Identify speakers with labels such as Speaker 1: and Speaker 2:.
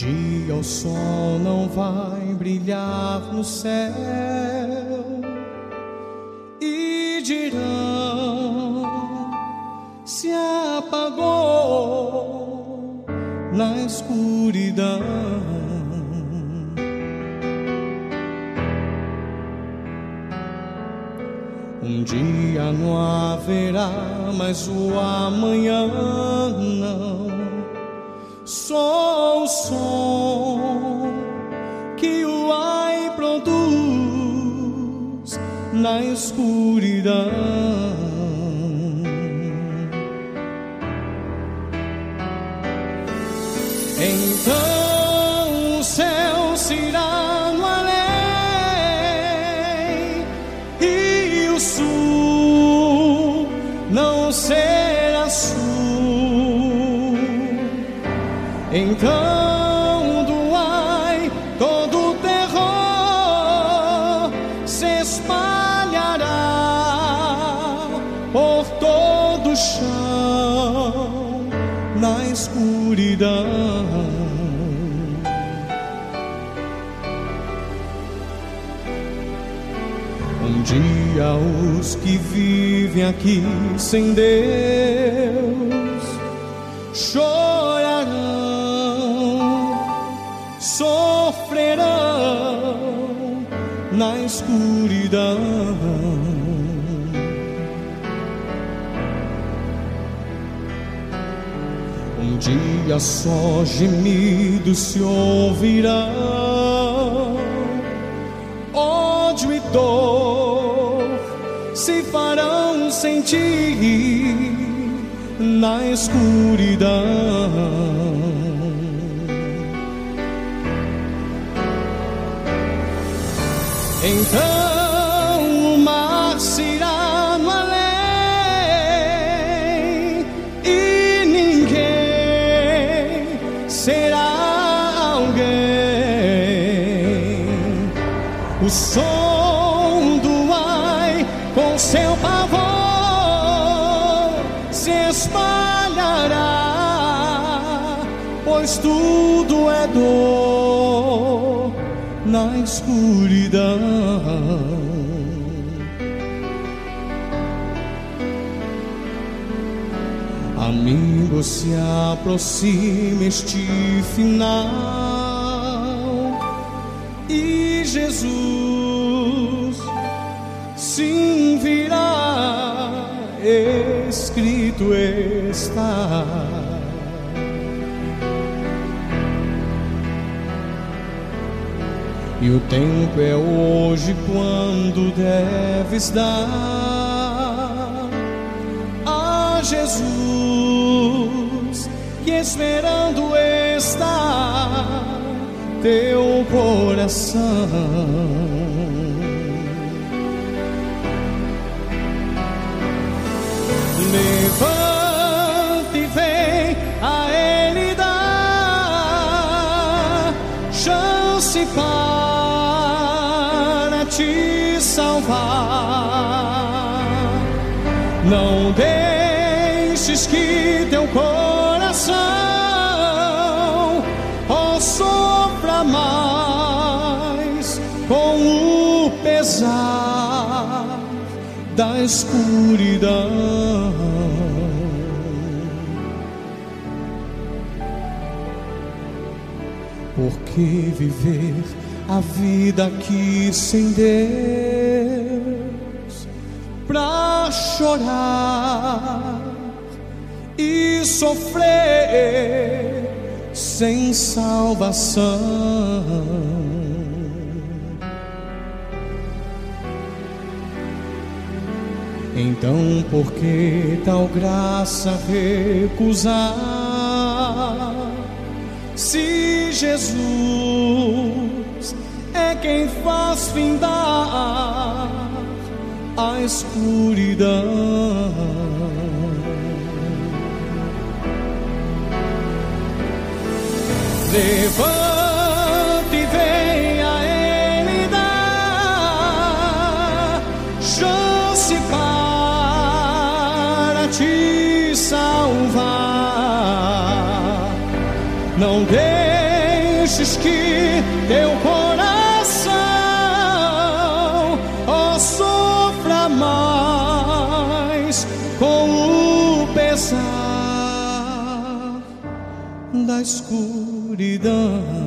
Speaker 1: Dia o sol não vai brilhar no céu e dirão se apagou na escuridão. Um dia não haverá mais o amanhã, não. Só o som que o ai produz na escuridão. Então o céu se irá no além e o sul não será sul. Então do ai todo o terror se espalhará por todo o chão na escuridão. Um dia os que vivem aqui sem Deus chorarão, na escuridão. Um dia só gemidos se ouvirão, ódio e dor se farão sentir na escuridão. Então o mar se irá no além e ninguém será alguém. O som do ai com seu pavor se espalhará, pois tudo é dor na escuridão. Amigo, se aproxima este final e Jesus sim virá, escrito está. E o tempo é hoje quando deves dar a Jesus que esperando está teu coração. Levante te salvar. Não deixes que teu coração oh, sofra mais com o pesar da escuridão. Porque viver a vida aqui sem Deus pra chorar e sofrer sem salvação. Então, por que tal graça recusar? Se Jesus é quem faz findar a escuridão. Levante e venha Ele dar chance para te salvar. Não deixe deixes que teu coração da escuridão.